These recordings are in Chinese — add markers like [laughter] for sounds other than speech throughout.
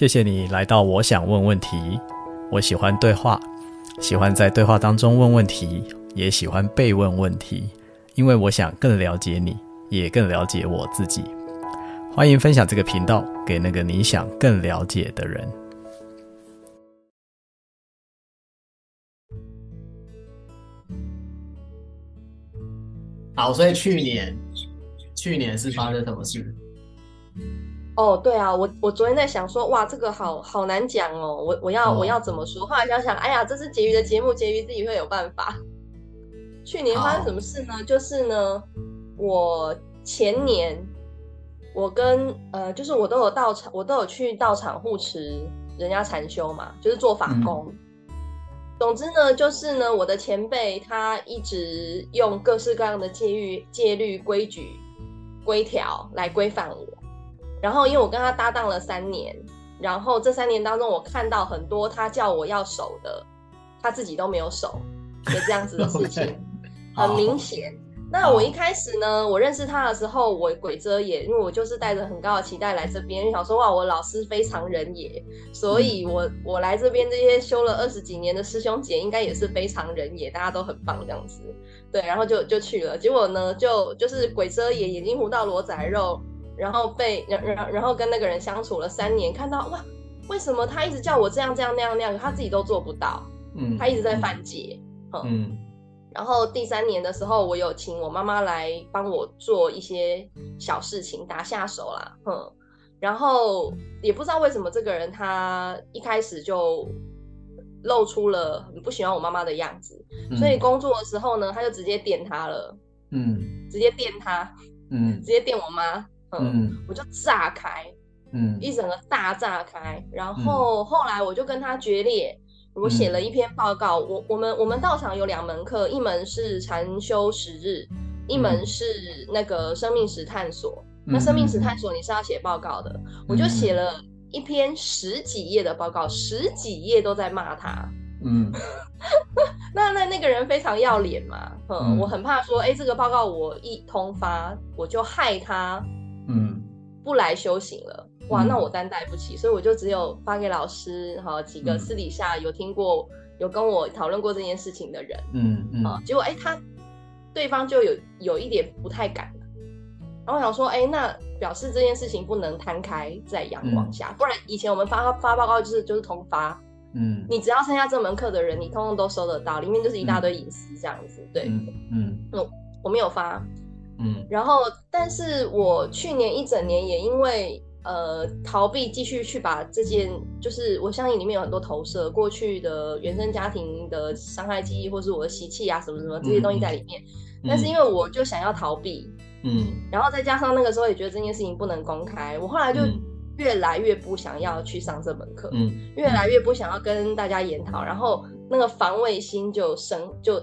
谢谢你来到我想问问题。我喜欢对话，喜欢在对话当中问问题，也喜欢被问问题，因为我想更了解你，也更了解我自己。欢迎分享这个频道给那个你想更了解的人。好，所以去年，去年是发生什么事？哦，对啊，我我昨天在想说，哇，这个好好难讲哦，我我要、哦、我要怎么说？后来想想，哎呀，这是婕妤的节目，婕妤自己会有办法。去年发生什么事呢？就是呢，我前年我跟呃，就是我都有到场，我都有去到场护持人家禅修嘛，就是做法工。嗯总之呢，就是呢，我的前辈他一直用各式各样的戒律、戒律、规矩、规条来规范我。然后，因为我跟他搭档了三年，然后这三年当中，我看到很多他叫我要守的，他自己都没有守的这样子的事情 [laughs]. 很明显。那我一开始呢，我认识他的时候，我鬼遮眼，因为我就是带着很高的期待来这边，想说哇，我老师非常人也，所以我我来这边这些修了二十几年的师兄姐应该也是非常人也，大家都很棒这样子，对，然后就就去了，结果呢，就就是鬼遮眼，眼睛糊到罗仔肉，然后被然然然后跟那个人相处了三年，看到哇，为什么他一直叫我这样这样那样那样，他自己都做不到，嗯，他一直在犯戒，嗯。嗯然后第三年的时候，我有请我妈妈来帮我做一些小事情，打下手啦，哼。然后也不知道为什么这个人他一开始就露出了很不喜欢我妈妈的样子，嗯、所以工作的时候呢，他就直接电他了，嗯，直接电他，嗯，直接电我妈，嗯，我就炸开，嗯，一整个大炸开。然后后来我就跟他决裂。我写了一篇报告，我我们我们道场有两门课，一门是禅修十日，一门是那个生命史探索。那生命史探索你是要写报告的，我就写了一篇十几页的报告，十几页都在骂他。嗯，[laughs] 那那那个人非常要脸嘛，嗯，我很怕说，哎，这个报告我一通发，我就害他，嗯，不来修行了。哇，那我担待不起，所以我就只有发给老师哈几个私底下有听过、有跟我讨论过这件事情的人，嗯嗯，啊，结果哎，他对方就有有一点不太敢，然后我想说，哎，那表示这件事情不能摊开在阳光下，不然以前我们发发报告就是就是通发，嗯，你只要参加这门课的人，你通通都收得到，里面就是一大堆隐私这样子，对，嗯，我我没有发，嗯，然后但是我去年一整年也因为。呃，逃避继续去把这件，就是我相信里面有很多投射过去的原生家庭的伤害记忆，或是我的习气啊，什么什么这些东西在里面。嗯、但是因为我就想要逃避，嗯，然后再加上那个时候也觉得这件事情不能公开，我后来就越来越不想要去上这门课，嗯，越来越不想要跟大家研讨，然后那个防卫心就生，就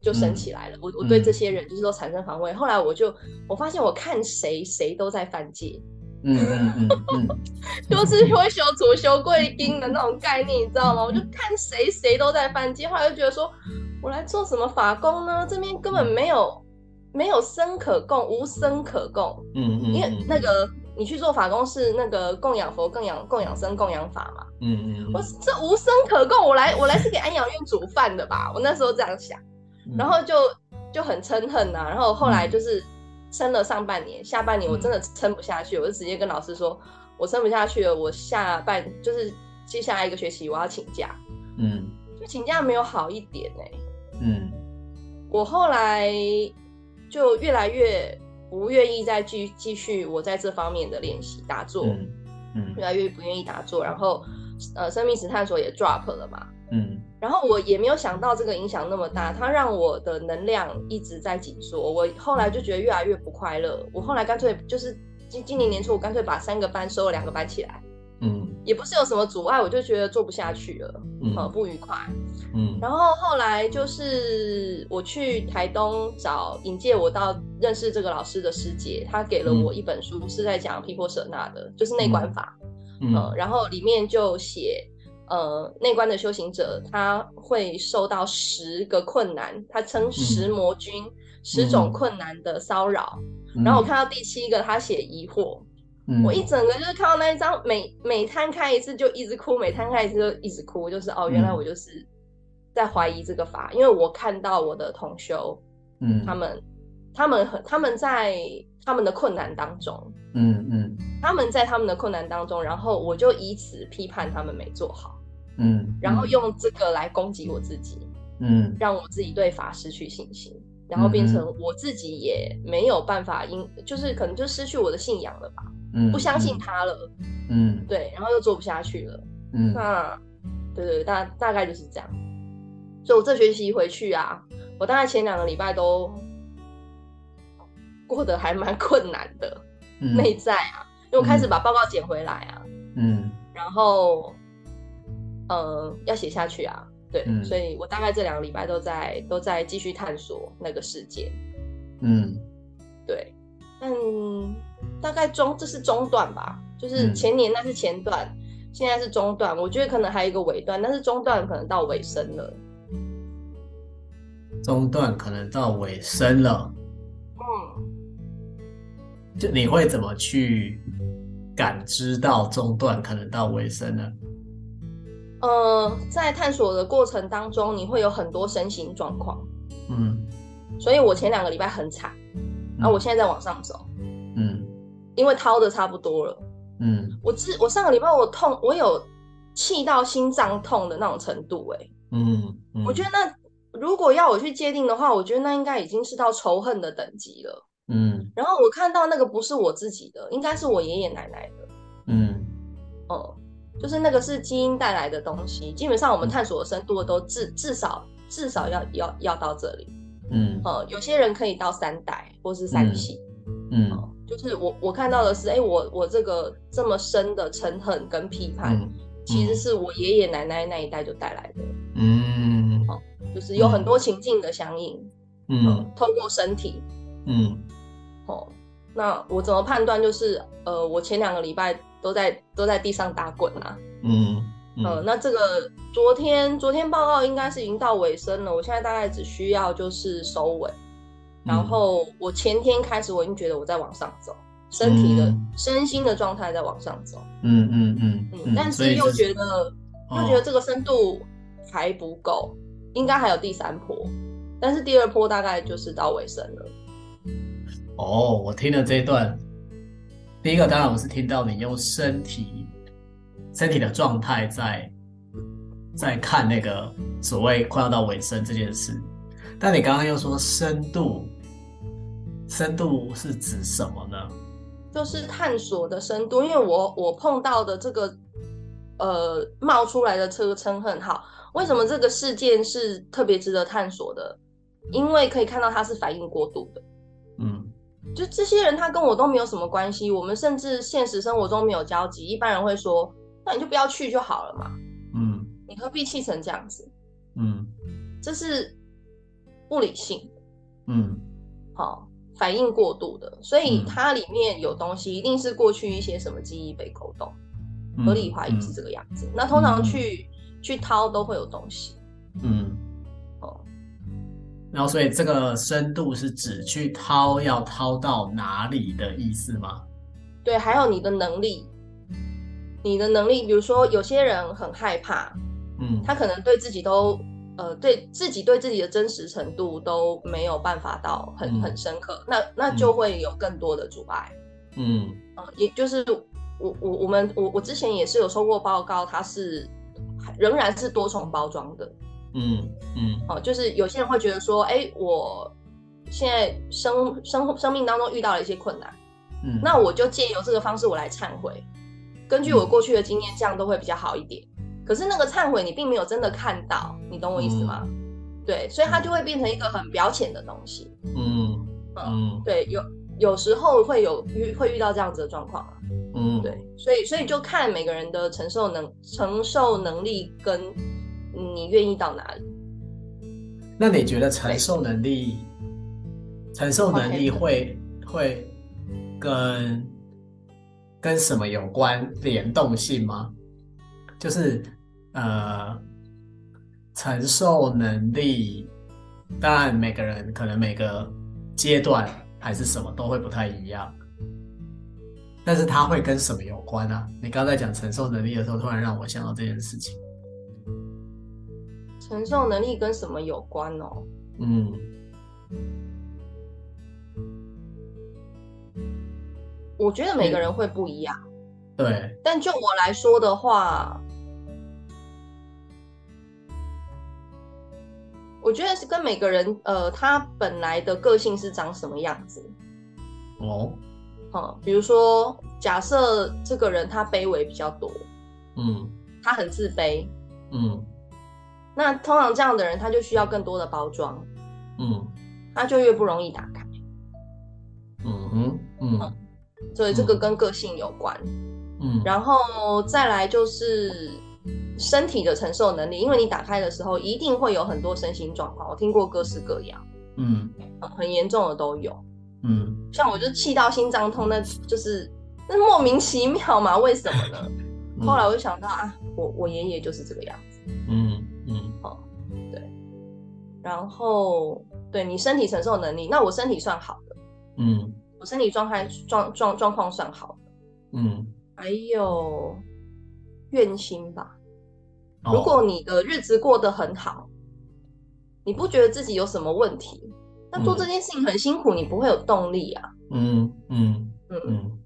就升起来了。嗯、我我对这些人就是都产生防卫。后来我就我发现我看谁谁都在犯戒。嗯嗯嗯，嗯 [laughs] 就是会修图修贵丁的那种概念，你知道吗？我就看谁谁都在犯戒，后来就觉得说，我来做什么法工呢？这边根本没有没有生可供，无生可供。嗯嗯，因为那个你去做法工是那个供养佛、供养供养僧、供养法嘛。嗯嗯，我这无生可供，我来我来是给安养院煮饭的吧？我那时候这样想，然后就就很嗔恨呐、啊，然后后来就是。撑了上半年，下半年我真的撑不下去，嗯、我就直接跟老师说，我撑不下去了，我下半就是接下来一个学期我要请假。嗯，就请假没有好一点哎、欸。嗯，我后来就越来越不愿意再继继续我在这方面的练习打坐，嗯，嗯，越来越不愿意打坐，然后呃，生命史探索也 drop 了嘛。嗯。然后我也没有想到这个影响那么大，它让我的能量一直在紧缩。我后来就觉得越来越不快乐。我后来干脆就是今今年年初，我干脆把三个班收了两个班起来。嗯，也不是有什么阻碍，我就觉得做不下去了，嗯，不愉快。嗯，然后后来就是我去台东找引荐我到认识这个老师的师姐，她给了我一本书，是在讲皮婆舍那的，就是内观法。嗯，嗯，然后里面就写。呃，内观的修行者他会受到十个困难，他称十魔君，嗯、十种困难的骚扰。嗯、然后我看到第七个，他写疑惑。嗯、我一整个就是看到那一张，每每摊开一次就一直哭，每摊开一次就一直哭，就是哦，原来我就是在怀疑这个法，嗯、因为我看到我的同修，嗯，他们他们很他们在他们的困难当中，嗯嗯，他们在他们的困难当中，然后我就以此批判他们没做好，嗯，然后用这个来攻击我自己，嗯，让我自己对法失去信心，然后变成我自己也没有办法因，因就是可能就失去我的信仰了吧。不相信他了，嗯，对，然后又做不下去了，嗯，那，对对，大大概就是这样。所以我这学期回去啊，我大概前两个礼拜都过得还蛮困难的，嗯、内在啊，因为我开始把报告捡回来啊，嗯，然后，呃，要写下去啊，对，嗯、所以我大概这两个礼拜都在都在继续探索那个世界，嗯，对。嗯，大概中这是中段吧，就是前年那是前段，嗯、现在是中段。我觉得可能还有一个尾段，但是中段可能到尾声了。中段可能到尾声了。嗯，就你会怎么去感知到中段可能到尾声呢？呃，在探索的过程当中，你会有很多身心状况。嗯，所以我前两个礼拜很惨。啊！我现在在往上走，嗯，因为掏的差不多了，嗯，我自我上个礼拜我痛，我有气到心脏痛的那种程度，欸，哎，嗯，我觉得那如果要我去界定的话，我觉得那应该已经是到仇恨的等级了，嗯，然后我看到那个不是我自己的，应该是我爷爷奶奶的，嗯，哦，就是那个是基因带来的东西，基本上我们探索的深度都至至少至少要要要到这里。嗯，呃，有些人可以到三代或是三系，嗯，嗯，就是我我看到的是，哎、欸，我我这个这么深的嗔恨跟批判，嗯、其实是我爷爷奶奶那一代就带来的，嗯，好，就是有很多情境的相应，嗯，嗯，透过身体，嗯，哦，那我怎么判断？就是，呃，我前两个礼拜都在都在地上打滚啊，嗯。嗯、呃，那这个昨天昨天报告应该是已经到尾声了，我现在大概只需要就是收尾，嗯、然后我前天开始我已经觉得我在往上走，身体的、嗯、身心的状态在往上走，嗯嗯嗯嗯，但是又觉得又觉得这个深度还不够，应该还有第三波，但是第二波大概就是到尾声了。哦，我听了这一段，第一个当然我是听到你用身体。身体的状态在在看那个所谓快要到尾声这件事，但你刚刚又说深度，深度是指什么呢？就是探索的深度，因为我我碰到的这个呃冒出来的这个嗔恨，好，为什么这个事件是特别值得探索的？因为可以看到它是反应过度的，嗯，就这些人他跟我都没有什么关系，我们甚至现实生活中没有交集，一般人会说。那你就不要去就好了嘛。嗯，你何必气成这样子？嗯，这是不理性。嗯，好，反应过度的，所以它里面有东西，一定是过去一些什么记忆被勾动，嗯、合理怀疑是这个样子。嗯、那通常去、嗯、去掏都会有东西。嗯，哦，然后所以这个深度是指去掏要掏到哪里的意思吗？对，还有你的能力。你的能力，比如说有些人很害怕，嗯，他可能对自己都，呃，对自己对自己的真实程度都没有办法到很、嗯、很深刻，那那就会有更多的阻碍，嗯，呃、也就是我我我们我我之前也是有收过报告，它是仍然是多重包装的，嗯嗯，哦、呃，就是有些人会觉得说，哎、欸，我现在生生生命当中遇到了一些困难，嗯，那我就借由这个方式我来忏悔。根据我过去的经验，这样都会比较好一点。可是那个忏悔，你并没有真的看到，你懂我意思吗？嗯、对，所以它就会变成一个很表浅的东西。嗯嗯，对，有有时候会有遇会遇到这样子的状况啊。嗯，对，所以所以就看每个人的承受能承受能力跟你愿意到哪里。那你觉得承受能力承受能力会会跟？跟什么有关联动性吗？就是呃，承受能力，当然每个人可能每个阶段还是什么都会不太一样。但是它会跟什么有关呢、啊？你刚才讲承受能力的时候，突然让我想到这件事情。承受能力跟什么有关哦？嗯，我觉得每个人会不一样。对，但就我来说的话，我觉得是跟每个人呃，他本来的个性是长什么样子。哦。嗯，比如说，假设这个人他卑微比较多，嗯，他很自卑，嗯，那通常这样的人他就需要更多的包装，嗯，他就越不容易打开，嗯哼，嗯，所以这个跟个性有关，嗯，然后再来就是身体的承受能力，因为你打开的时候一定会有很多身心状况，我听过各式各样，嗯，很严重的都有。嗯，像我就气到心脏痛，那就是那莫名其妙嘛？为什么呢？[laughs] 嗯、后来我就想到啊，我我爷爷就是这个样子。嗯。然后对你身体承受能力，那我身体算好的。嗯，我身体状态状状状况算好的。嗯，还有怨心吧。哦、如果你的日子过得很好，你不觉得自己有什么问题？那做这件事情很辛苦，嗯、你不会有动力啊。嗯嗯嗯嗯，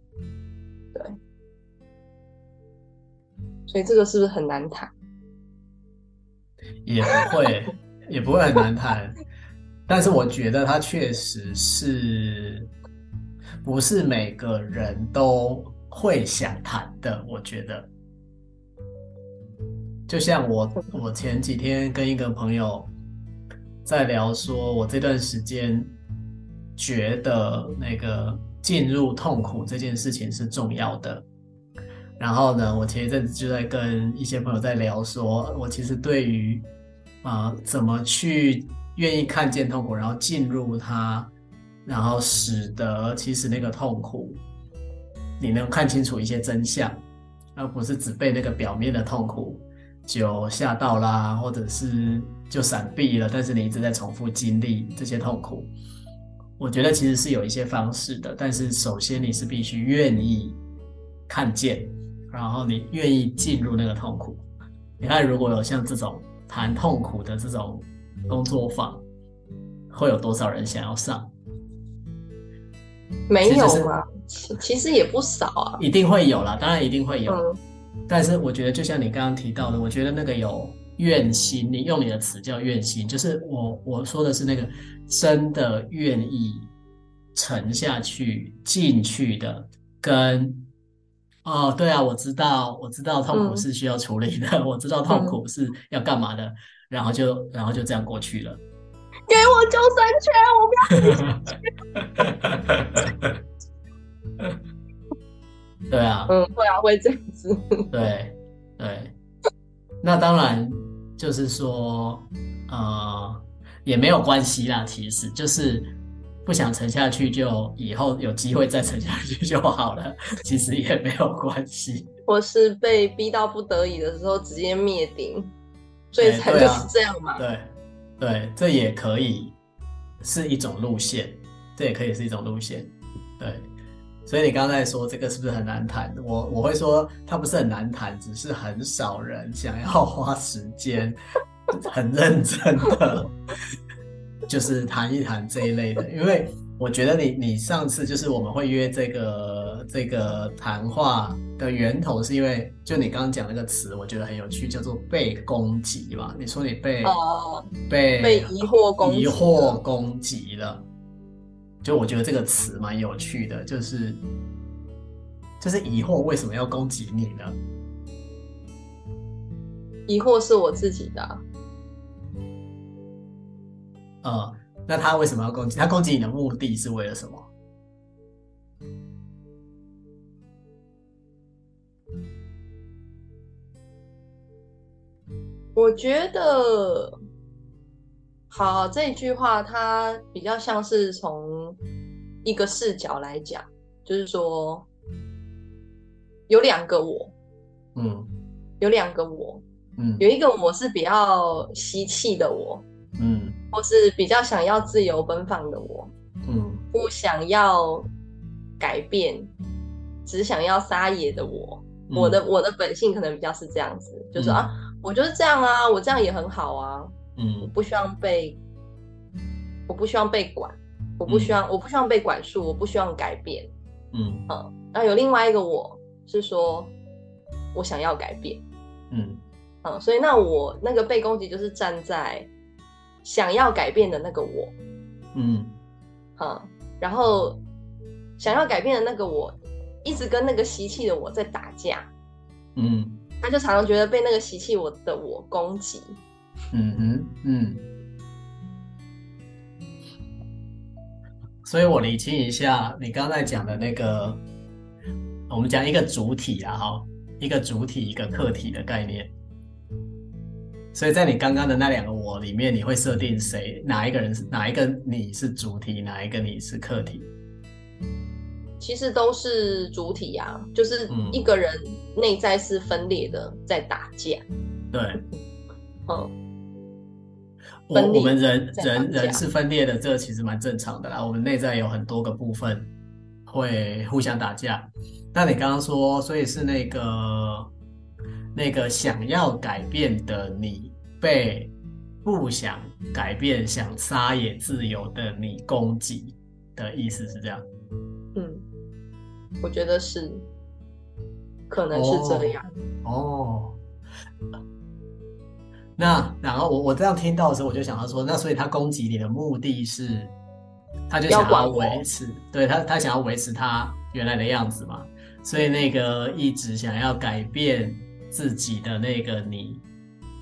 对。所以这个是不是很难谈？[laughs] 也不会，也不会很难谈。[laughs] 但是我觉得它确实是，不是每个人都会想谈的。我觉得，就像我，我前几天跟一个朋友。在聊说，我这段时间觉得那个进入痛苦这件事情是重要的。然后呢，我前一阵子就在跟一些朋友在聊说，我其实对于啊、呃、怎么去愿意看见痛苦，然后进入它，然后使得其实那个痛苦你能看清楚一些真相，而不是只被那个表面的痛苦就吓到啦，或者是。就闪避了，但是你一直在重复经历这些痛苦。我觉得其实是有一些方式的，但是首先你是必须愿意看见，然后你愿意进入那个痛苦。你看，如果有像这种谈痛苦的这种工作坊，会有多少人想要上？没有吗？其其实也不少啊，一定会有啦，当然一定会有。嗯，但是我觉得，就像你刚刚提到的，我觉得那个有。愿心，你用你的词叫愿心，就是我我说的是那个真的愿意沉下去进去的，跟哦，对啊，我知道，我知道痛苦是需要处理的，嗯、我知道痛苦是要干嘛的，嗯、然后就然后就这样过去了。给我救生圈，我不要 [laughs] 对啊，嗯，会啊，会这样子。对对。那当然，就是说，呃，也没有关系啦。其实就是不想沉下去，就以后有机会再沉下去就好了。其实也没有关系。我是被逼到不得已的时候，直接灭顶，最惨就是这样嘛。对啊，对，对，这也可以是一种路线，这也可以是一种路线，对。所以你刚才说这个是不是很难谈？我我会说它不是很难谈，只是很少人想要花时间 [laughs] 很认真的，就是谈一谈这一类的。因为我觉得你你上次就是我们会约这个这个谈话的源头，是因为就你刚刚讲那个词，我觉得很有趣，叫做被攻击吧。你说你被、哦、被被疑惑疑惑攻击了。就我觉得这个词蛮有趣的，就是就是疑惑为什么要攻击你呢？疑惑是我自己的。嗯，那他为什么要攻击？他攻击你的目的是为了什么？我觉得。好，这一句话它比较像是从一个视角来讲，就是说有两个我，嗯，有两个我，嗯，有一个我是比较吸气的我，嗯，或是比较想要自由奔放的我，嗯，不想要改变，只想要撒野的我，嗯、我的我的本性可能比较是这样子，就是啊，我就是这样啊，我这样也很好啊，嗯，我不希望被，我不希望被管，我不希望、嗯、我不希望被管束，我不希望改变，嗯。嗯，那有另外一个我是说，我想要改变，嗯。嗯，所以那我那个被攻击就是站在想要改变的那个我，嗯，嗯，然后想要改变的那个我。一直跟那个习气的我在打架，嗯，他就常常觉得被那个习气我的我攻击，嗯哼，嗯，所以我理清一下你刚才讲的那个，我们讲一个主体啊，哈，一个主体一个客体的概念。所以在你刚刚的那两个我里面，你会设定谁？哪一个人是哪一个你是主体，哪一个你是客体？其实都是主体呀、啊，就是一个人内在是分裂的，在打架。对，嗯，我我们人人人是分裂的，这个其实蛮正常的啦。我们内在有很多个部分会互相打架。那你刚刚说，所以是那个那个想要改变的你被不想改变、想撒野自由的你攻击的意思是这样？嗯。我觉得是，可能是这样。哦，哦，那然后我我这样听到的时候，我就想到说，那所以他攻击你的目的是，他就想要维持，对他他想要维持他原来的样子嘛。所以那个一直想要改变自己的那个你，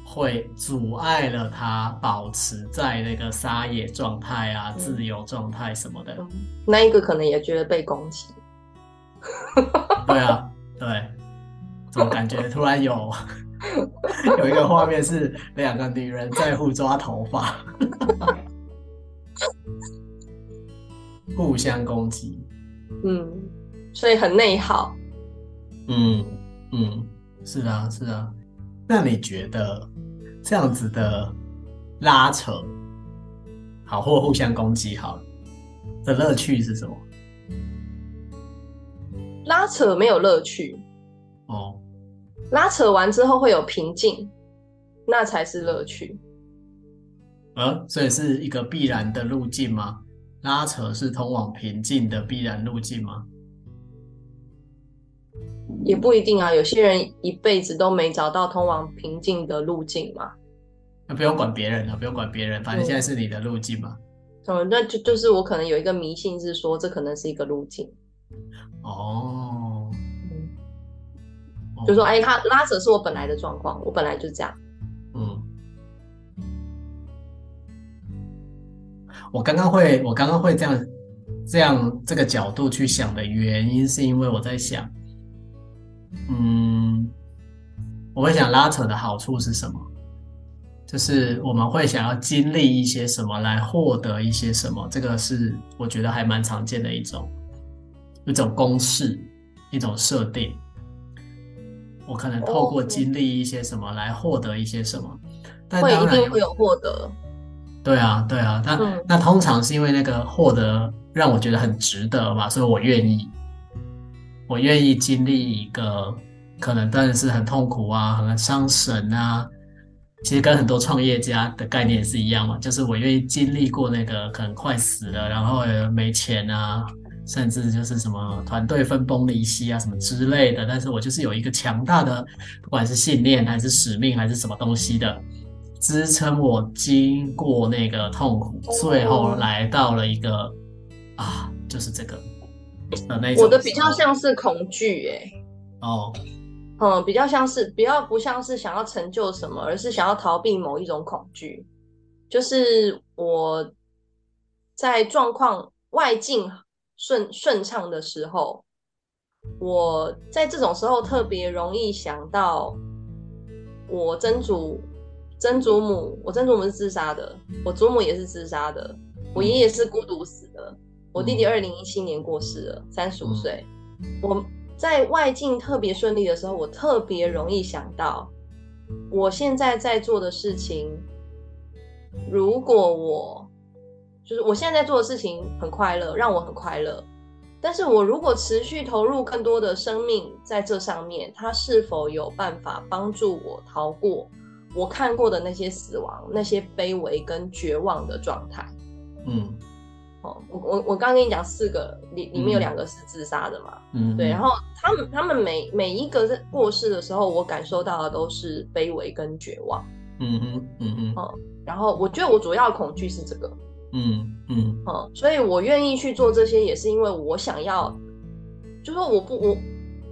会阻碍了他保持在那个撒野状态啊、嗯、自由状态什么的。那一个可能也觉得被攻击。[laughs] 对啊，对，怎么感觉突然有 [laughs] 有一个画面是两个女人在互抓头发，互相攻击。嗯，所以很内耗。嗯嗯，是啊是啊。那你觉得这样子的拉扯，好或互相攻击好的乐趣是什么？拉扯没有乐趣哦，拉扯完之后会有平静，那才是乐趣。呃，所以是一个必然的路径吗？拉扯是通往平静的必然路径吗？也不一定啊，有些人一辈子都没找到通往平静的路径嘛。那不用管别人了，不用管别人，反正现在是你的路径嘛。嗯，那就就是我可能有一个迷信，是说这可能是一个路径。哦，嗯，就说哎，他拉扯是我本来的状况，我本来就这样。嗯，我刚刚会，我刚刚会这样这样这个角度去想的原因，是因为我在想，嗯，我会想拉扯的好处是什么？就是我们会想要经历一些什么来获得一些什么，这个是我觉得还蛮常见的一种。一种公式，一种设定，我可能透过经历一些什么来获得一些什么，但当然会有获得。对啊，对啊，那、嗯、那通常是因为那个获得让我觉得很值得嘛，所以我愿意，我愿意经历一个可能当然是很痛苦啊，很伤神啊。其实跟很多创业家的概念是一样嘛，就是我愿意经历过那个可能快死了，然后没钱啊。甚至就是什么团队分崩离析啊，什么之类的。但是我就是有一个强大的，不管是信念还是使命还是什么东西的支撑，我经过那个痛苦，最后来到了一个啊，就是这个我的比较像是恐惧，哎，哦，嗯，比较像是比较不像是想要成就什么，而是想要逃避某一种恐惧。就是我在状况外境。顺顺畅的时候，我在这种时候特别容易想到我曾祖曾祖母，我曾祖母是自杀的，我祖母也是自杀的，我爷爷是孤独死的，我弟弟二零一七年过世了，三十五岁。我在外境特别顺利的时候，我特别容易想到我现在在做的事情，如果我。就是我现在在做的事情很快乐，让我很快乐。但是我如果持续投入更多的生命在这上面，它是否有办法帮助我逃过我看过的那些死亡、那些卑微跟绝望的状态？嗯，哦，我我我刚刚跟你讲四个里里面有两个是自杀的嘛，嗯，对，然后他们他们每每一个在过世的时候，我感受到的都是卑微跟绝望。嗯哼，嗯哼，哦，然后我觉得我主要的恐惧是这个。嗯嗯，嗯，所以我愿意去做这些，也是因为我想要，就说我不我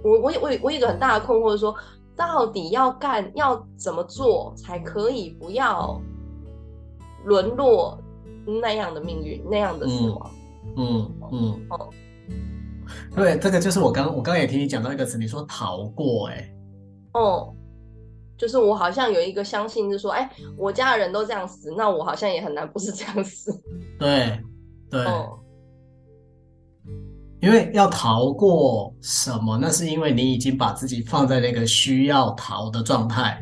我我我我有一个很大的困惑，是说到底要干要怎么做才可以不要沦落那样的命运，那样的死亡？嗯嗯哦，对，这个就是我刚我刚也听你讲到一个词，你说逃过、欸，哎，哦。就是我好像有一个相信，就是说，哎，我家的人都这样死，那我好像也很难不是这样死。对，对，哦、因为要逃过什么？那是因为你已经把自己放在那个需要逃的状态，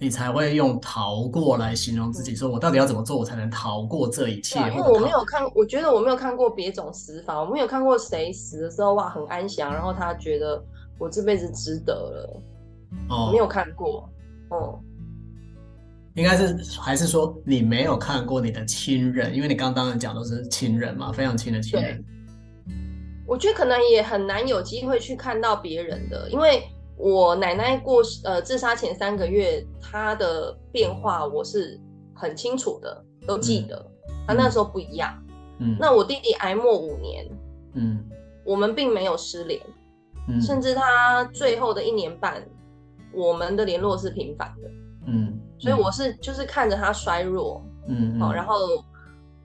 你才会用逃过来形容自己。说我到底要怎么做，我才能逃过这一切？因为我没有看，我觉得我没有看过别种死法，我没有看过谁死的时候哇很安详，然后他觉得我这辈子值得了。哦，没有看过，哦，应该是还是说你没有看过你的亲人，因为你刚刚讲都是亲人嘛，非常亲的亲人。我觉得可能也很难有机会去看到别人的，因为我奶奶过世，呃，自杀前三个月她的变化我是很清楚的，都记得。她、嗯、那时候不一样，嗯，那我弟弟挨默五年，嗯，我们并没有失联，嗯，甚至他最后的一年半。我们的联络是频繁的，嗯，所以我是就是看着他衰弱，嗯，好，然后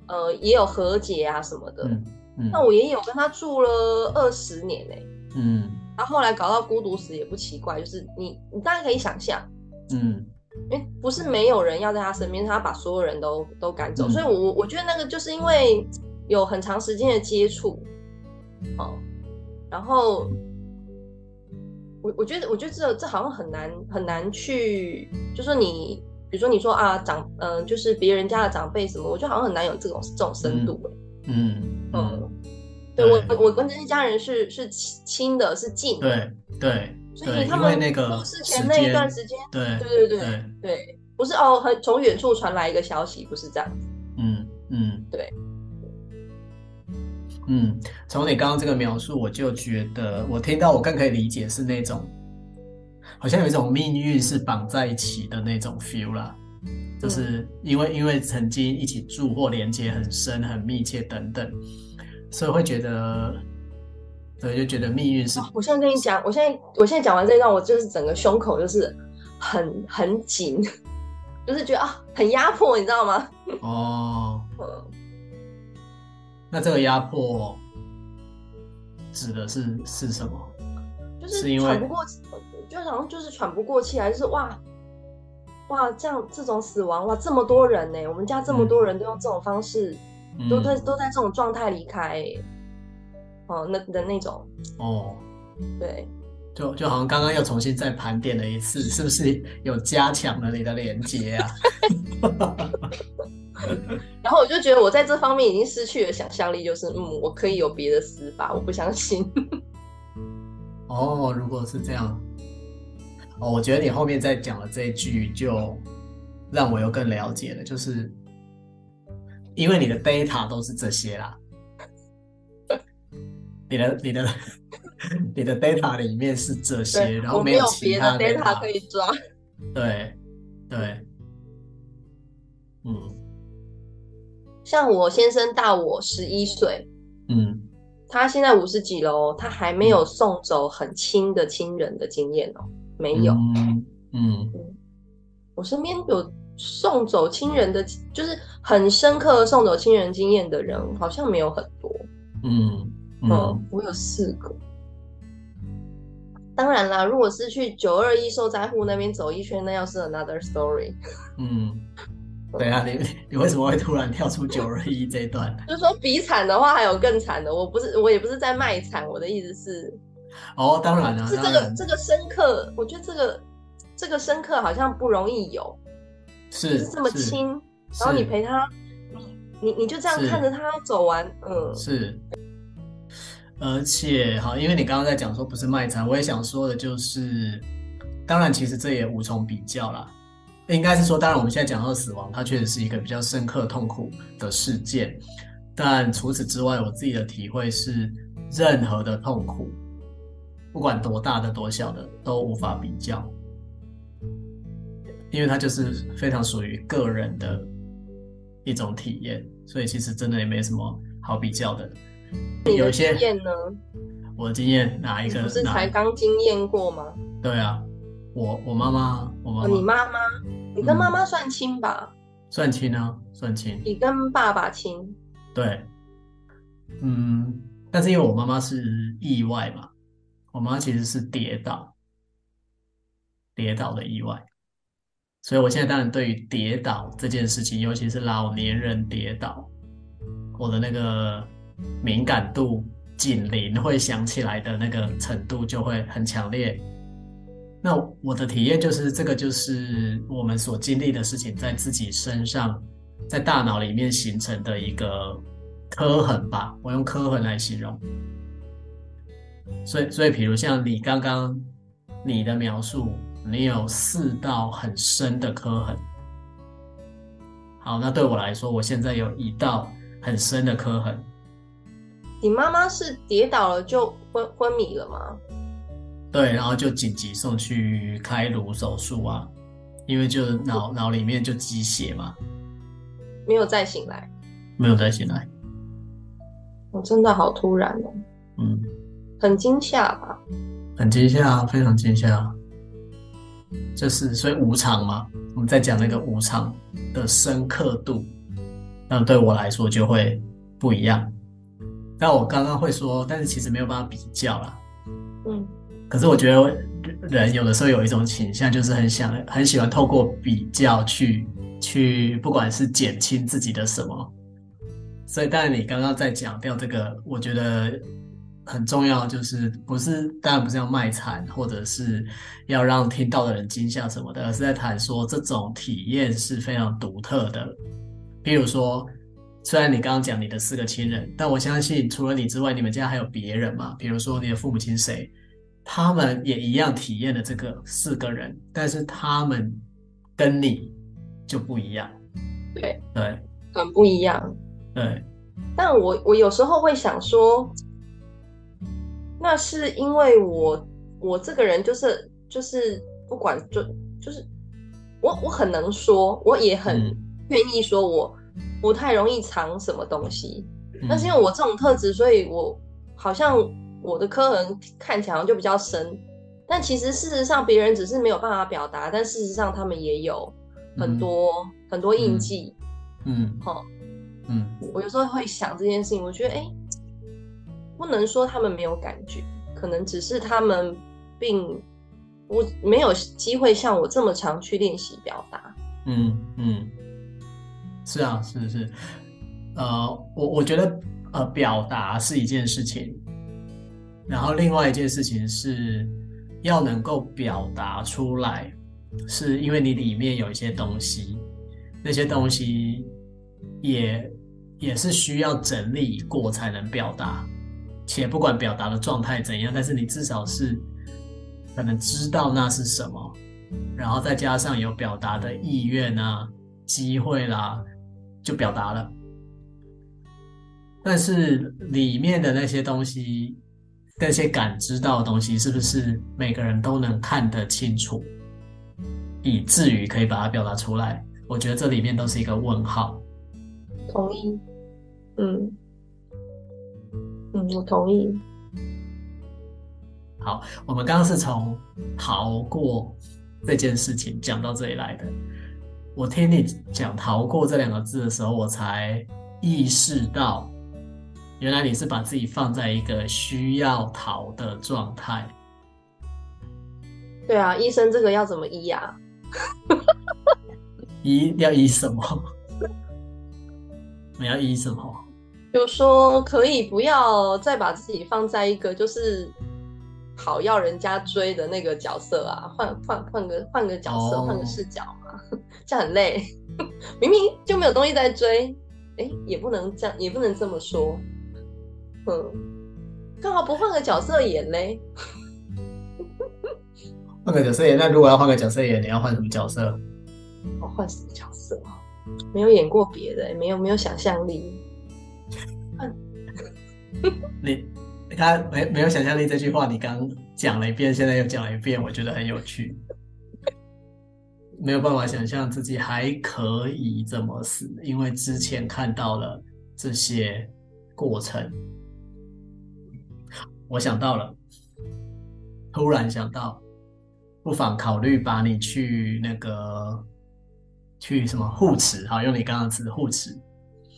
呃也有和解啊什么的，嗯，嗯，那我爷爷有跟他住了二十年呢，嗯，他后来搞到孤独死也不奇怪，就是你你大概可以想象，嗯，因为不是没有人要在他身边，他把所有人都都赶走，所以我我觉得那个就是因为有很长时间的接触，哦，然后。我我觉得，我觉得这这好像很难很难去，就说你，比如说你说啊长，嗯、呃，就是别人家的长辈什么，我觉得好像很难有这种这种深度嗯嗯，嗯，对我我跟这些家人是是亲的，是近的，对对，所以他们那个事前那一段时间，对对对对对对，不是哦，很从远处传来一个消息，不是这样子，嗯嗯，对。嗯，从你刚刚这个描述，我就觉得我听到我更可以理解是那种，好像有一种命运是绑在一起的那种 feel 啦，就是因为因为曾经一起住或连接很深很密切等等，所以会觉得，对，就觉得命运是。我现在跟你讲，我现在我现在讲完这一段，我就是整个胸口就是很很紧，[laughs] 就是觉得啊很压迫，你知道吗？哦。[laughs] 那这个压迫指的是是什么？就是喘不过气，就好像就是喘不过气来，就是哇哇这样这种死亡哇这么多人呢，我们家这么多人都用这种方式，嗯、都在都在这种状态离开，哦那的那种哦，对，就就好像刚刚又重新再盘点了一次，是不是有加强了你的连接啊？[laughs] 然后我就觉得我在这方面已经失去了想象力，就是嗯，我可以有别的死法，我不相信。[laughs] 哦，如果是这样，哦，我觉得你后面再讲的这一句就让我又更了解了，就是因为你的 data 都是这些啦，[laughs] 你的你的 [laughs] 你的 data 里面是这些，然后没有别的 data 可以抓。对对，嗯。像我先生大我十一岁，嗯，他现在五十几了，他还没有送走很亲的亲人的经验哦，没有，嗯嗯，我身边有送走亲人的，就是很深刻送走亲人经验的人，好像没有很多，嗯嗯，嗯，我有四个，当然啦，如果是去九二一受灾户那边走一圈，那要是 another story，嗯。对啊，你你为什么会突然跳出九二一 [laughs] 这一段？就是说比惨的话还有更惨的，我不是我也不是在卖惨，我的意思是，哦，当然了，是这个这个深刻，我觉得这个这个深刻好像不容易有，是，就是这么亲，然后你陪他，你你你就这样看着他走完，嗯，是，而且好，因为你刚刚在讲说不是卖惨，我也想说的就是，当然其实这也无从比较啦。应该是说，当然我们现在讲到死亡，它确实是一个比较深刻痛苦的事件。但除此之外，我自己的体会是，任何的痛苦，不管多大的多小的，都无法比较，因为它就是非常属于个人的一种体验，所以其实真的也没什么好比较的。有些经验呢？我的经验哪一个？不是才刚经验过吗？对啊，我我妈妈，我妈妈，你妈妈，你跟妈妈算亲吧？嗯、算亲啊，算亲。你跟爸爸亲？对，嗯，但是因为我妈妈是意外嘛，我妈其实是跌倒，跌倒的意外，所以我现在当然对于跌倒这件事情，尤其是老年人跌倒，我的那个敏感度、紧邻会想起来的那个程度就会很强烈。那我的体验就是，这个就是我们所经历的事情，在自己身上。在大脑里面形成的一个刻痕吧，我用刻痕来形容。所以，所以，比如像你刚刚你的描述，你有四道很深的磕痕。好，那对我来说，我现在有一道很深的磕痕。你妈妈是跌倒了就昏昏迷了吗？对，然后就紧急送去开颅手术啊，因为就脑脑里面就积血嘛。没有再醒来，没有再醒来，我真的好突然哦，嗯，很惊吓吧？很惊吓，非常惊吓，就是所以无常嘛，我们在讲那个无常的深刻度，那对我来说就会不一样。但我刚刚会说，但是其实没有办法比较啦，嗯，可是我觉得人有的时候有一种倾向，就是很想很喜欢透过比较去。去，不管是减轻自己的什么，所以当然你刚刚在讲掉这个，我觉得很重要，就是不是当然不是要卖惨，或者是要让听到的人惊吓什么的，而是在谈说这种体验是非常独特的。比如说，虽然你刚刚讲你的四个亲人，但我相信除了你之外，你们家还有别人嘛？比如说你的父母亲谁，他们也一样体验了这个四个人，但是他们跟你。就不一样，对对，很不一样，对。但我我有时候会想说，那是因为我我这个人就是就是不管就就是我我很能说，我也很愿意说，我不太容易藏什么东西。那、嗯、是因为我这种特质，所以我好像我的刻痕看起来就比较深，但其实事实上别人只是没有办法表达，但事实上他们也有。很多、嗯、很多印记，嗯，好，嗯，我有时候会想这件事情，我觉得，哎、欸，不能说他们没有感觉，可能只是他们并不没有机会像我这么常去练习表达，嗯嗯，是啊，是是，呃，我我觉得，呃，表达是一件事情，然后另外一件事情是要能够表达出来。是因为你里面有一些东西，那些东西也也是需要整理过才能表达，且不管表达的状态怎样，但是你至少是可能知道那是什么，然后再加上有表达的意愿啊、机会啦，就表达了。但是里面的那些东西，那些感知到的东西，是不是每个人都能看得清楚？以至于可以把它表达出来，我觉得这里面都是一个问号。同意，嗯，嗯，我同意。好，我们刚刚是从逃过这件事情讲到这里来的。我听你讲“逃过”这两个字的时候，我才意识到，原来你是把自己放在一个需要逃的状态。对啊，医生，这个要怎么医啊？医要医什么？[laughs] 你要医什么？就说可以不要再把自己放在一个就是好要人家追的那个角色啊，换换换个换个角色，换、oh. 个视角嘛，[laughs] 这样很累。[laughs] 明明就没有东西在追，哎，也不能这样，也不能这么说。嗯，干嘛不换个角色演嘞？[laughs] 换个角色演，那如果要换个角色演，你要换什么角色？我换什么角色？没有演过别的，没有没有想象力。你他没没有想象力这句话，你刚讲了一遍，现在又讲了一遍，我觉得很有趣。没有办法想象自己还可以怎么死，因为之前看到了这些过程。我想到了，突然想到，不妨考虑把你去那个去什么护持，好，用你刚刚词护持，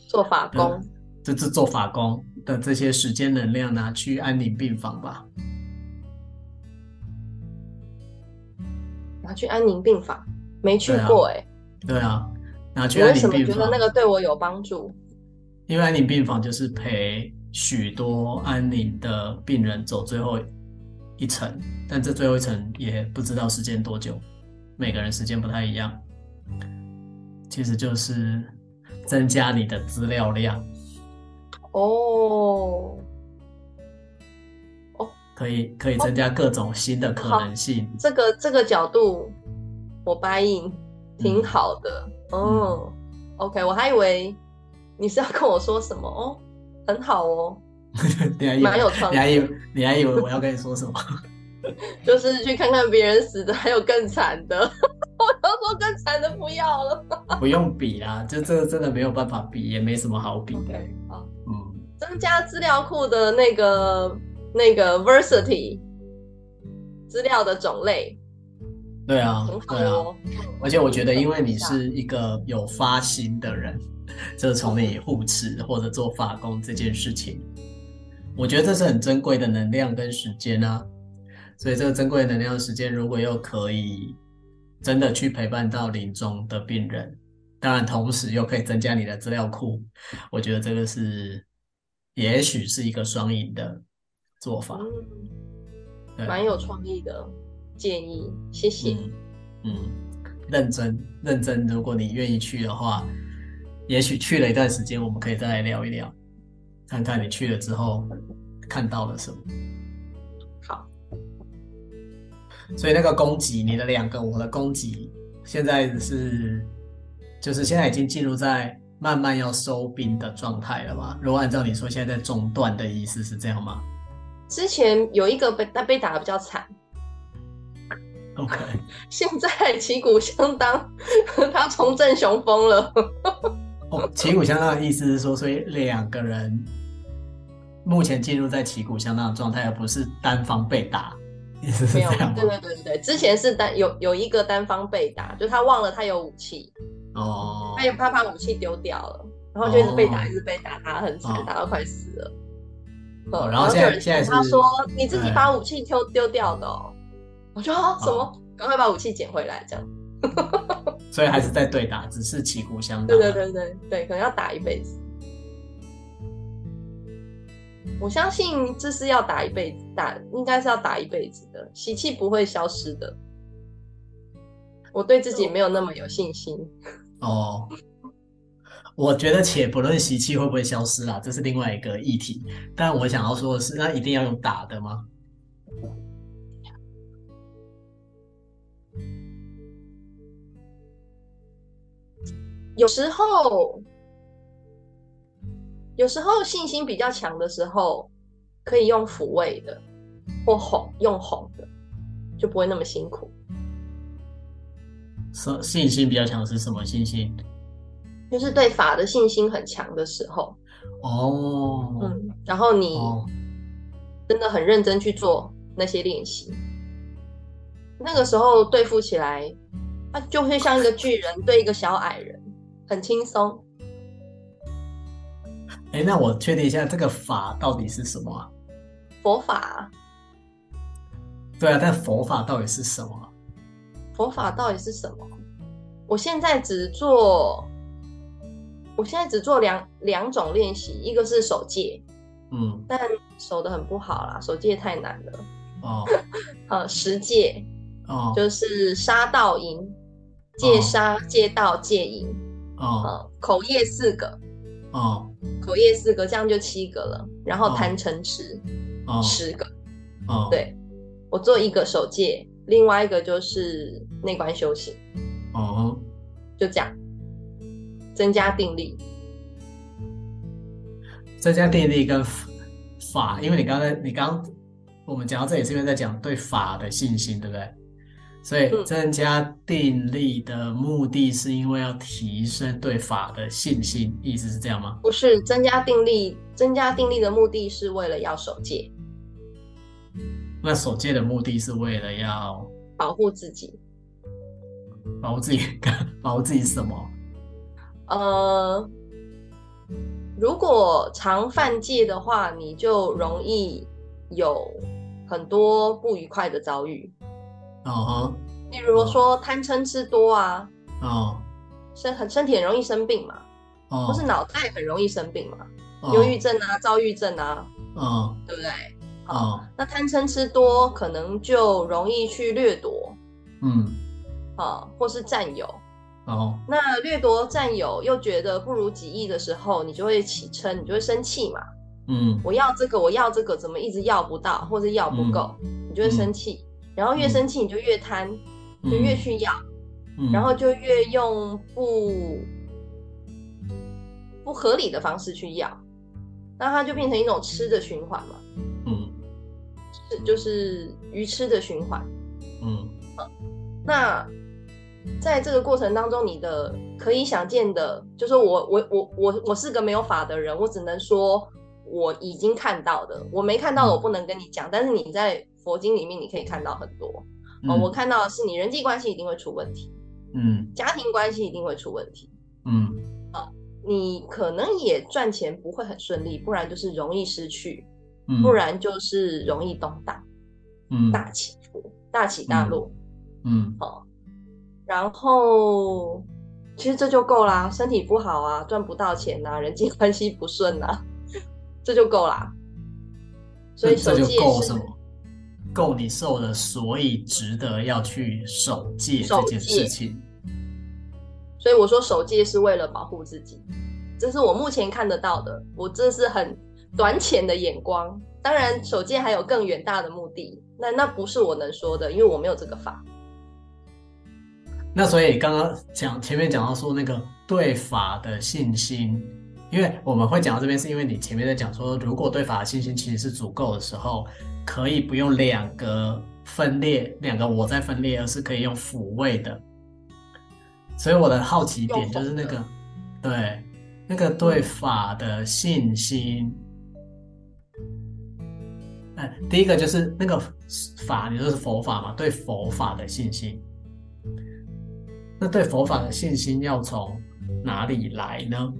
做法工，这这做法工的这些时间能量拿去安宁病房吧，拿去安宁病房。没去过哎、欸，对啊，拿去安宁病房。为什么觉得那个对我有帮助？因为安宁病房就是陪许多安宁的病人走最后一程，但这最后一程也不知道时间多久，每个人时间不太一样。其实就是增加你的资料量。哦，哦，可以可以增加各种新的可能性。这个这个角度。我 buy in 挺好的，嗯，嗯，OK，我还以为你是要跟我说什么哦，很好哦，[laughs] 蛮有创意，你还以为你还以为我要跟你说什么？[laughs] 就是去看看别人死的，还有更惨的，[laughs] 我要说更惨的不要了，不用比啦，就这个真的没有办法比，也没什么好比的。Okay, 好，嗯，增加资料库的那个那个 versity 资料的种类。对啊，对啊，而且我觉得，因为你是一个有发心的人，[laughs] 就是从你护持或者做法工这件事情，我觉得这是很珍贵的能量跟时间啊。所以这个珍贵的能量时间，如果又可以真的去陪伴到临终的病人，当然同时又可以增加你的资料库，我觉得这个是也许是一个双赢的做法，嗯，蛮有创意的。建议，谢谢。嗯，嗯，认真认真，如果你愿意去的话，也许去了一段时间，我们可以再来聊一聊，看看你去了之后看到了什么。好。所以那个供给，你的两个，我的供给，现在是，就是现在已经进入在慢慢要收兵的状态了吗？如果按照你说现在在中断的意思是这样吗？之前有一个被他被打的比较惨。OK，现在旗鼓相当，[laughs] 他重振雄风了。[laughs] 哦，旗鼓相当的意思是说，所以两个人目前进入在旗鼓相当的状态，而不是单方被打，意思是这样吗？对对对对，之前是单有有一个单方被打，就他忘了他有武器哦，他也怕把武器丢掉了，然后就一直被打，哦、一直被打，打很惨，打到快死了。哦，然后现在现在他说你自己把武器丢丢掉的哦。我说什么？赶、哦、快把武器捡回来，这样。[laughs] 所以还是在对打，只是旗鼓相当。对对对对对，可能要打一辈子。我相信这是要打一辈子，打应该是要打一辈子的，习气不会消失的。我对自己没有那么有信心。哦，我觉得且不论习气会不会消失啊，这是另外一个议题。但我想要说的是，那一定要用打的吗？有时候，有时候信心比较强的时候，可以用抚慰的，或哄，用哄的，就不会那么辛苦。信信心比较强是什么信心？就是对法的信心很强的时候。哦，嗯，然后你真的很认真去做那些练习，那个时候对付起来，他就会像一个巨人对一个小矮人。很轻松。哎，那我确定一下，这个法到底是什么啊？佛法。对啊，但佛法到底是什么？佛法到底是什么？我现在只做，我现在只做两两种练习，一个是守戒，嗯，但守得很不好啦，守戒太难了。哦，[laughs] 呃，十戒，哦，就是杀盗淫，戒杀、戒盗、戒淫。哦，口业四个，哦，口业四个，这样就七个了。然后贪嗔痴，十个。哦，对，我做一个守戒，另外一个就是内观修行。哦，就这样，增加定力。增加定力跟法，因为你刚才你刚我们讲到这里是因为在讲对法的信心，对不对？所以增加定力的目的是因为要提升对法的信心，意思是这样吗？不是，增加定力，增加定力的目的是为了要守戒。那守戒的目的是为了要保护自己，保护自己，保护自己什么？呃。如果常犯戒的话，你就容易有很多不愉快的遭遇。哦、uh，例如说贪嗔痴多啊，哦，身很身体很容易生病嘛，哦，或是脑袋很容易生病嘛，忧郁症啊、躁郁症啊，哦，对不对？哦，那贪嗔痴多，可能就容易去掠夺，嗯，啊，或是占有。哦，那掠夺占有又觉得不如己意的时候，你就会起嗔，你就会生气嘛。嗯，我要这个，我要这个，怎么一直要不到，或者要不够，嗯、你就会生气。嗯、然后越生气，你就越贪，嗯、就越去要，嗯、然后就越用不不合理的方式去要，那它就变成一种吃的循环嘛。嗯，是就是鱼吃的循环。嗯，那。在这个过程当中，你的可以想见的，就是我我我我我是个没有法的人，我只能说我已经看到的，我没看到的我不能跟你讲。但是你在佛经里面你可以看到很多，嗯、哦，我看到的是你人际关系一定会出问题，嗯，家庭关系一定会出问题，嗯，啊，你可能也赚钱不会很顺利，不然就是容易失去，嗯、不然就是容易动荡，嗯，大起伏，大起大落，嗯，好、嗯。然后，其实这就够啦。身体不好啊，赚不到钱啊，人际 [laughs] 关系不顺啊，这就够啦。所以守戒是够什么？够你受的，所以值得要去守戒这件事情。所以我说守戒是为了保护自己，这是我目前看得到的。我这是很短浅的眼光。当然，守戒还有更远大的目的，那那不是我能说的，因为我没有这个法。那所以刚刚讲前面讲到说那个对法的信心，因为我们会讲到这边，是因为你前面在讲说，如果对法的信心其实是足够的时候，可以不用两个分裂，两个我在分裂，而是可以用抚慰的。所以我的好奇点就是那个，对，那个对法的信心，哎，第一个就是那个法，你说是佛法嘛？对佛法的信心。那对佛法的信心要从哪里来呢？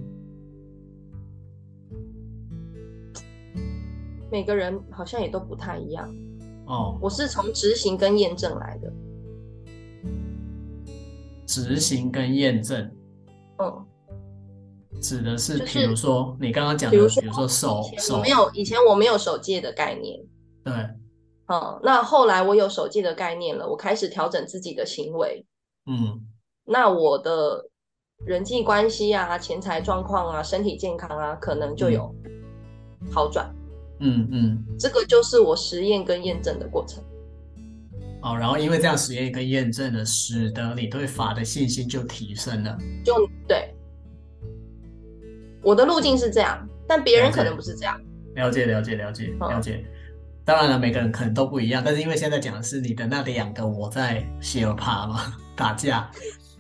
每个人好像也都不太一样哦。我是从执行跟验证来的。执行跟验证，嗯，指的是，比如说、就是、你刚刚讲的，比如说手，手，没有以前我没有守戒的概念，对，嗯，那后来我有守戒的概念了，我开始调整自己的行为，嗯。那我的人际关系啊、钱财状况啊、身体健康啊，可能就有好转。嗯嗯，这个就是我实验跟验证的过程。哦，然后因为这样实验跟验证呢，使得你对法的信心就提升了。就对，我的路径是这样，但别人可能不是这样。了解了解了解了解。当然了，每个人可能都不一样，但是因为现在讲的是你的那两个我在斜尔帕嘛 [laughs] 打架。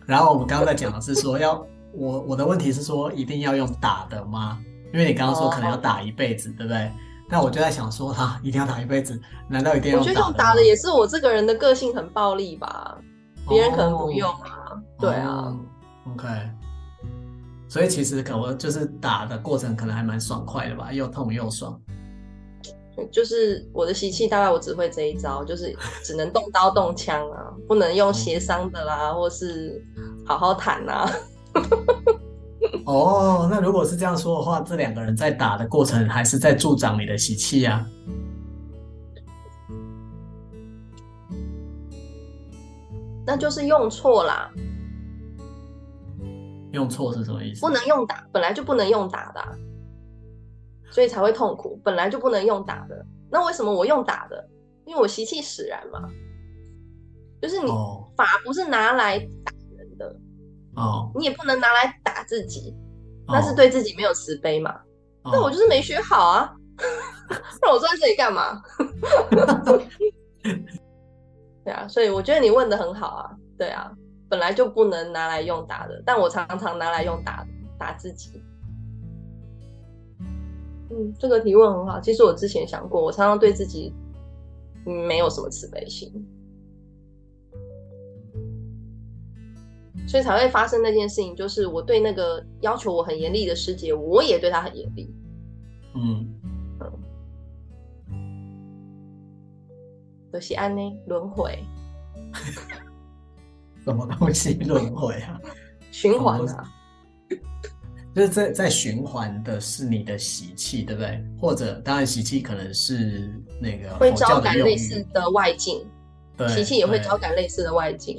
然后我们刚刚在讲的是说要，我我的问题是说一定要用打的吗？因为你刚刚说可能要打一辈子，oh. 对不对？那我就在想说，哈，一定要打一辈子？难道一定要打？我觉得用打的也是我这个人的个性很暴力吧，别人可能不用啊。Oh. 对啊。OK。所以其实可能就是打的过程可能还蛮爽快的吧，又痛又爽。就是我的习气，大概我只会这一招，就是只能动刀动枪啊，不能用协商的啦，或是好好谈啊。[laughs] 哦，那如果是这样说的话，这两个人在打的过程，还是在助长你的习气啊？那就是用错啦。用错是什么意思？不能用打，本来就不能用打的啊。所以才会痛苦，本来就不能用打的。那那为什么我用打的？因为我习气使然嘛。就是你法不是拿来打人的哦，你也不能拿来打自己，那是对自己没有慈悲嘛。那、哦、我就是没学好啊，[laughs] 那我坐在这里干嘛？[laughs] 对啊，所以我觉得你问的很好啊。对啊，本来就不能拿来用打的，但我常常拿来用打打自己。嗯，这个提问很好。其实我之前想过，我常常对自己没有什么慈悲心。所以才会发生那件事情，就是我对那个要求我很严厉的师姐，我也对她很严厉。嗯嗯，可惜安呢？轮回？什么东西轮回啊？[laughs] 循环啊？就是在在循环的是你的习气，对不对？或者当然习气可能是那个会招感类似的外境，对，习气也会招感类似的外境。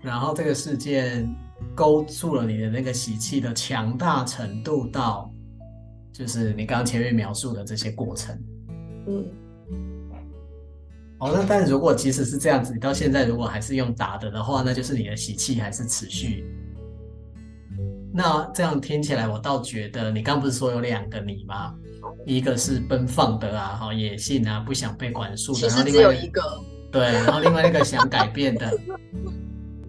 然后这个事件勾住了你的那个习气的强大程度到，就是你刚刚前面描述的这些过程。嗯。哦，那但如果即使是这样子，你到现在如果还是用打的的话，那就是你的习气还是持续。那这样听起来，我倒觉得你刚不是说有两个你吗？一个是奔放的啊，哈，野性啊，不想被管束的。其实只有一个。对，然后另外那个想改变的。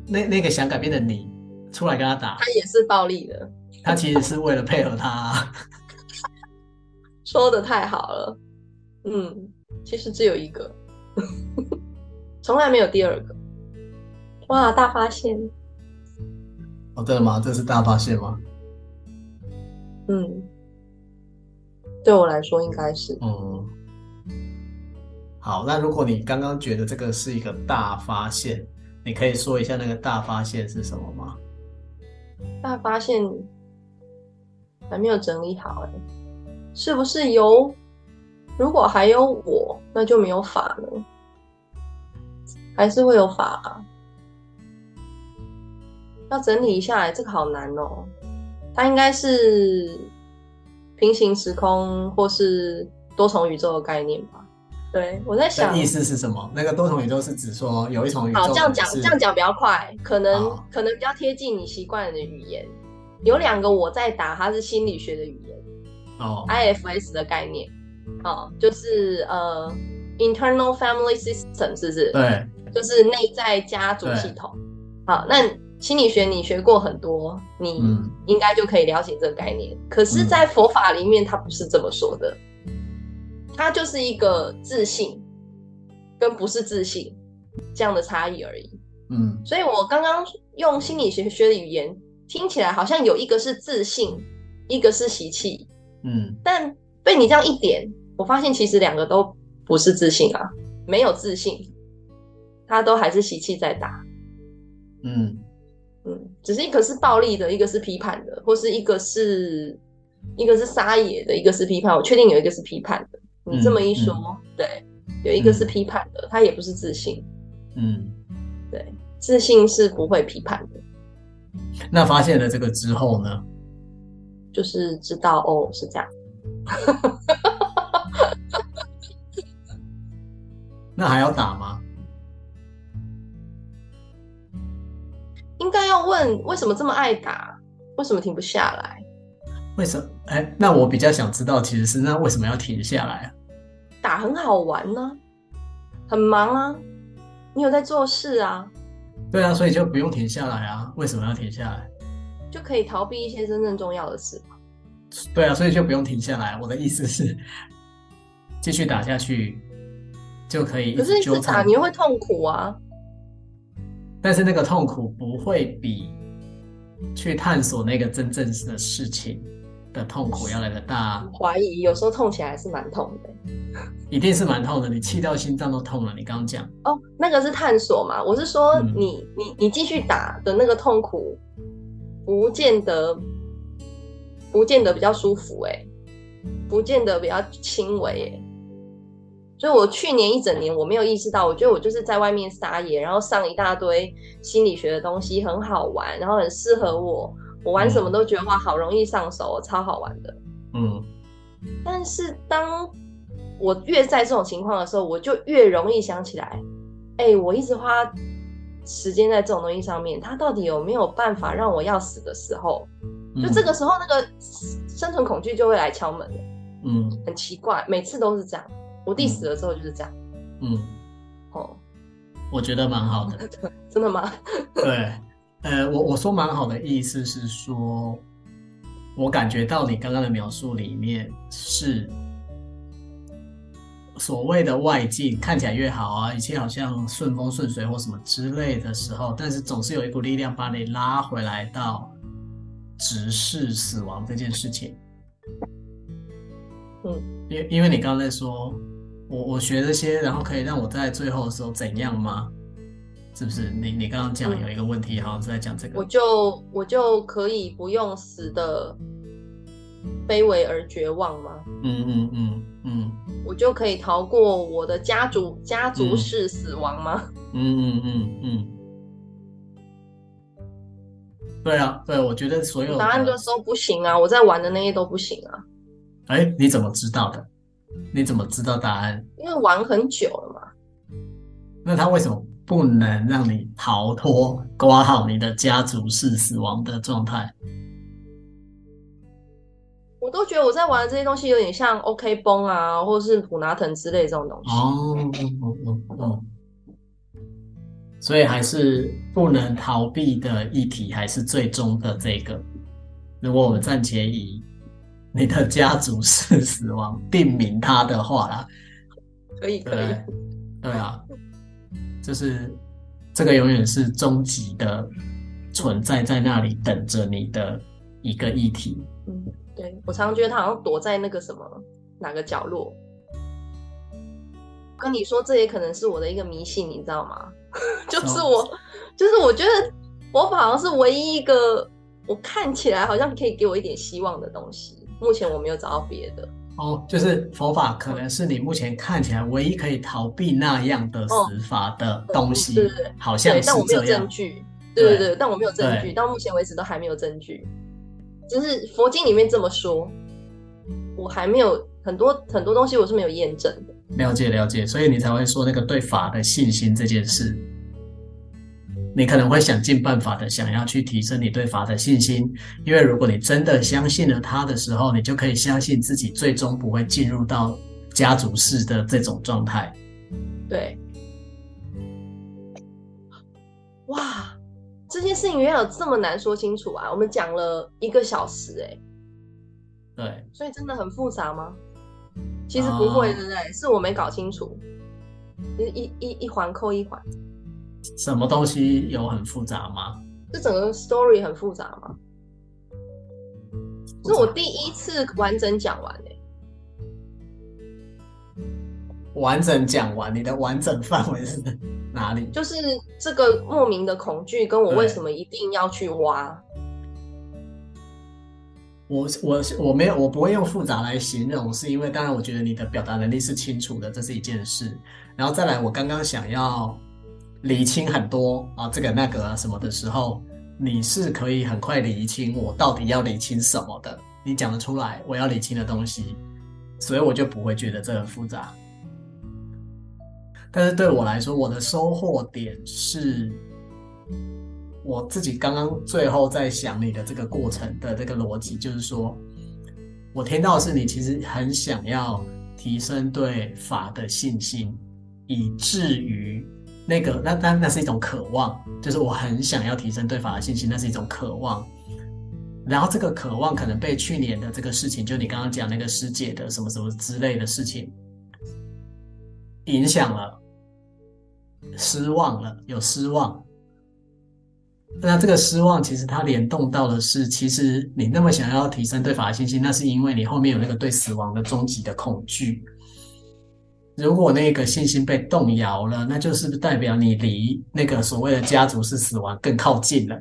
那那个想改变的你，出来跟他打，他也是暴力的。他其实是为了配合他。[laughs] 说的太好了，嗯，其实只有一个，[laughs] 从来没有第二个。哇，大发现！哦，对了吗？这是大发现吗？嗯，对我来说应该是。嗯，好，那如果你刚刚觉得这个是一个大发现。你可以说一下那个大发现是什么吗？大发现还没有整理好哎，是不是有？如果还有我，那就没有法了，还是会有法啊？要整理一下来，这个好难哦。它应该是平行时空或是多重宇宙的概念吧？对，我在想，意思是什么？那个多重宇宙是指说有一重宇宙。好，这样讲，这样讲比较快，可能可能比较贴近你习惯的语言。有两个我在打，它是心理学的语言哦，IFS 的概念，哦，就是呃，internal family system 是不是？对，就是内在家族系统。好，那心理学你学过很多，你应该就可以了解这个概念。可是，在佛法里面，它不是这么说的。它就是一个自信跟不是自信这样的差异而已。嗯，所以我刚刚用心理学学的语言听起来好像有一个是自信，一个是习气。嗯，但被你这样一点，我发现其实两个都不是自信啊，没有自信，他都还是习气在打。嗯嗯，只是一个是暴力的，一个是批判的，或是一个是一个是撒野的，一个是批判。我确定有一个是批判的。你这么一说，嗯嗯、对，有一个是批判的，他、嗯、也不是自信。嗯，对，自信是不会批判的。那发现了这个之后呢？就是知道哦，是这样。[laughs] 那还要打吗？要问为什么这么爱打？为什么停不下来？为什么？哎，那我比较想知道，其实是那为什么要停下来啊？打很好玩呢、啊，很忙啊，你有在做事啊？对啊，所以就不用停下来啊。为什么要停下来？就可以逃避一些真正重要的事嘛。对啊，所以就不用停下来。我的意思是，继续打下去就可以。可是一直打你又会痛苦啊。但是那个痛苦不会比去探索那个真正的事情的痛苦要来的大，怀疑有时候痛起来还是蛮痛的，一定是蛮痛的。你气到心脏都痛了。你刚刚讲哦，那个是探索嘛？我是说你，你你继续打的那个痛苦，不见得不见得比较舒服哎，不见得比较轻微哎。所以我去年一整年我没有意识到，我觉得我就是在外面撒野，然后上一大堆心理学的东西，很好玩，然后很适合我。我玩什么都觉得哇，好容易上手，超好玩的。嗯，但是当我越在这种情况的时候，我就越容易想起来，哎、欸，我一直花时间在这种东西上面，它到底有没有办法让我要死的时候？就这个时候，那个生存恐惧就会来敲门。嗯，很奇怪，每次都是这样。我弟死了之后就是这样。嗯，哦，我觉得蛮好的。[laughs] 真的吗？对，呃，我我说蛮好的意思是说，我感觉到你刚刚的描述里面是所谓的外境看起来越好啊，一切好像顺风顺水或什么之类的时候，但是总是有一股力量把你拉回来到直视死亡这件事情。嗯，因因为你刚刚在说。我我学这些，然后可以让我在最后的时候怎样吗？是不是？你你刚刚讲有一个问题，嗯、好像是在讲这个。我就我就可以不用死的卑微而绝望吗？嗯嗯嗯嗯。我就可以逃过我的家族家族式死亡吗？[laughs] 嗯嗯嗯嗯。对啊，对，我觉得所有答案就都不行啊！我在玩的那些都不行啊。哎，你怎么知道的？你怎么知道答案？因为玩很久了嘛。那他为什么不能让你逃脱、挂好你的家族式死亡的状态？我都觉得我在玩的这些东西有点像 OK 绷啊，或者是普拿藤之类这种东西。哦哦哦哦。所以还是不能逃避的议题，还是最终的这个。如果我们暂且以。你的家族是死亡定名他的话啦，可以可以，对啊，就是这个永远是终极的存在在那里等着你的一个议题。嗯，对，我常常觉得他好像躲在那个什么哪个角落。跟你说，这也可能是我的一个迷信，你知道吗？[laughs] 就是我，[laughs] 就是我觉得我好像是唯一一个我看起来好像可以给我一点希望的东西。目前我没有找到别的哦，就是佛法可能是你目前看起来唯一可以逃避那样的死法的东西，对对对，好像是这样。但我没有证据，对对对，但我没有证据，到目前为止都还没有证据。只是佛经里面这么说，我还没有很多很多东西我是没有验证的。了解了解，所以你才会说那个对法的信心这件事。你可能会想尽办法的想要去提升你对法的信心，因为如果你真的相信了他的时候，你就可以相信自己最终不会进入到家族式的这种状态。对，哇，这件事情原来有这么难说清楚啊！我们讲了一个小时，哎，对，所以真的很复杂吗？其实不会，对不对？是我没搞清楚，一一一一环扣一环。什么东西有很复杂吗？这整个 story 很复杂吗？是我第一次完整讲完诶。完整讲完，你的完整范围是哪里？就是这个莫名的恐惧，跟我为什么一定要去挖？我我我没有，我不会用复杂来形容，是因为当然我觉得你的表达能力是清楚的，这是一件事。然后再来，我刚刚想要。理清很多啊，这个那个啊什么的时候，你是可以很快理清我到底要理清什么的。你讲得出来我要理清的东西，所以我就不会觉得这很复杂。但是对我来说，我的收获点是，我自己刚刚最后在想你的这个过程的这个逻辑，就是说，我听到是你其实很想要提升对法的信心，以至于。那个，那那那是一种渴望，就是我很想要提升对法的信心，那是一种渴望。然后这个渴望可能被去年的这个事情，就你刚刚讲那个师姐的什么什么之类的事情影响了，失望了，有失望。那这个失望其实它联动到的是，其实你那么想要提升对法的信心，那是因为你后面有那个对死亡的终极的恐惧。如果那个信心被动摇了，那就是不代表你离那个所谓的家族式死亡更靠近了？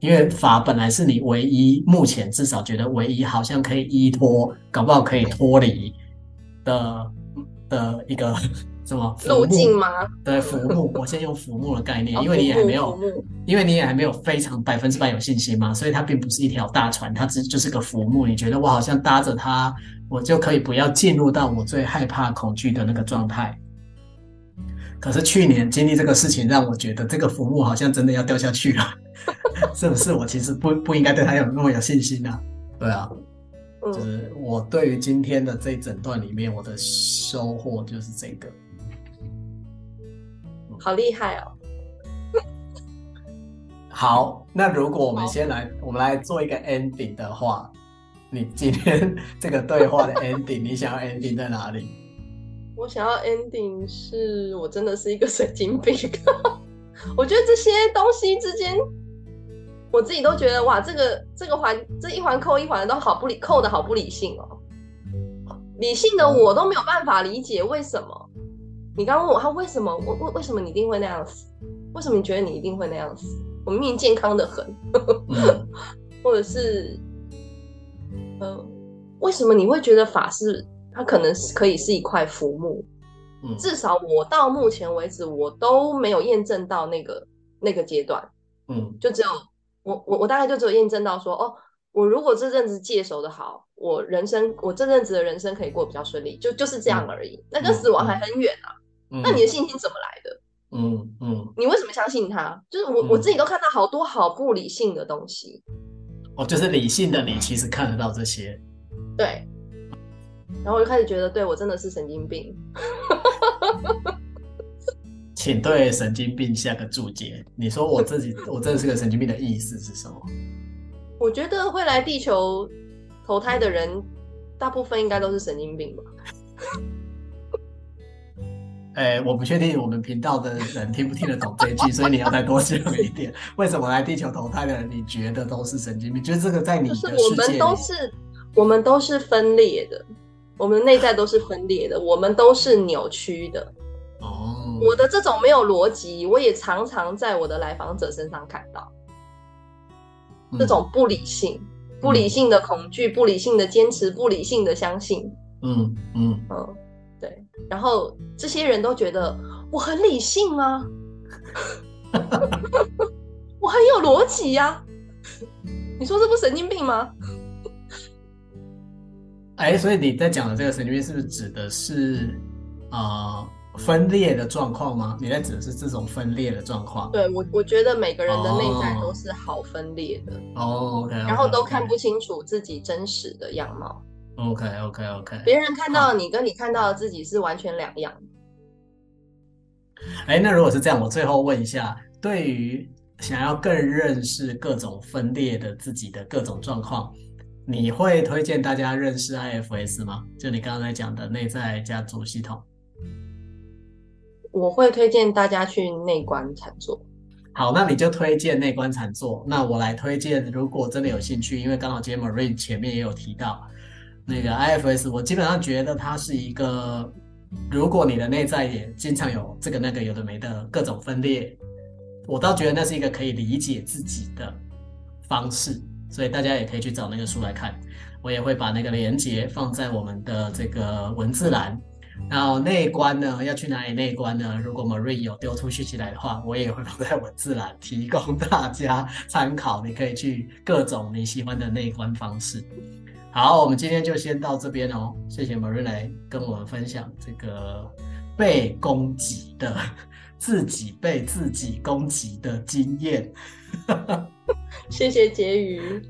因为法本来是你唯一，目前至少觉得唯一好像可以依托，搞不好可以脱离的的一个 [laughs] 什么路径吗？对，浮木，我先用浮木的概念，因为你也还没有，因为你也还没有非常百分之百有信心嘛，所以它并不是一条大船，它只就是个浮木。你觉得我好像搭着它，我就可以不要进入到我最害怕、恐惧的那个状态。可是去年经历这个事情，让我觉得这个服务好像真的要掉下去了，[laughs] 是不是？我其实不不应该对他有那么有信心啊。对啊，就是我对于今天的这一整段里面，我的收获就是这个。好厉害哦！好，那如果我们先来，我们来做一个 ending 的话，你今天这个对话的 ending，你想要 ending 在哪里？我想要 ending 是我真的是一个神经病。[laughs] 我觉得这些东西之间，我自己都觉得哇，这个这个环这一环扣一环都好不理，扣的好不理性哦。理性的我都没有办法理解为什么。你刚刚问我他为什么？为为为什么你一定会那样死？为什么你觉得你一定会那样死？我明明健康的很，嗯、[laughs] 或者是，嗯、呃，为什么你会觉得法师他可能是可以是一块浮木？嗯、至少我到目前为止我都没有验证到那个那个阶段。嗯，就只有我我我大概就只有验证到说，哦，我如果这阵子戒手的好，我人生我这阵子的人生可以过比较顺利，就就是这样而已。嗯、那跟死亡还很远啊。嗯那你的信心怎么来的？嗯嗯，你为什么相信他？就是我、嗯、我自己都看到好多好不理性的东西。哦，就是理性的你其实看得到这些。对。然后我就开始觉得，对我真的是神经病。[laughs] 请对神经病下个注解。你说我自己，我真的是个神经病的意思是什么？我觉得会来地球投胎的人，大部分应该都是神经病吧。哎、欸，我不确定我们频道的人听不听得懂这一句，所以你要再多讲一点。为什么来地球投胎的人，你觉得都是神经病？就是这个在你的世界里，我们都是，我们都是分裂的，我们内在都是分裂的，我们都是扭曲的。哦，我的这种没有逻辑，我也常常在我的来访者身上看到，嗯、这种不理性、不理性的恐惧、不理性的坚持、不理性的相信。嗯嗯嗯。嗯对，然后这些人都觉得我很理性啊，[laughs] 我很有逻辑呀，你说这不神经病吗？哎，所以你在讲的这个神经病，是不是指的是啊、呃、分裂的状况吗？你在指的是这种分裂的状况？对，我我觉得每个人的内在都是好分裂的哦，okay, okay, okay. 然后都看不清楚自己真实的样貌。OK OK OK，别人看到你跟你看到的自己是完全两样。哎，那如果是这样，我最后问一下，对于想要更认识各种分裂的自己的各种状况，你会推荐大家认识 IFS 吗？就你刚才讲的内在家族系统。我会推荐大家去内观禅坐。好，那你就推荐内观禅坐。那我来推荐，如果真的有兴趣，因为刚好今天 Marine 前面也有提到。那个 IFS，我基本上觉得它是一个，如果你的内在也经常有这个那个有的没的各种分裂，我倒觉得那是一个可以理解自己的方式，所以大家也可以去找那个书来看。我也会把那个连接放在我们的这个文字栏。然后内观呢，要去哪里内观呢？如果 Marie 有丢出讯息来的话，我也会放在文字栏，提供大家参考。你可以去各种你喜欢的内观方式。好，我们今天就先到这边哦。谢谢 Marie 来跟我们分享这个被攻击的 [laughs] 自己被自己攻击的经验。[laughs] 谢谢婕妤。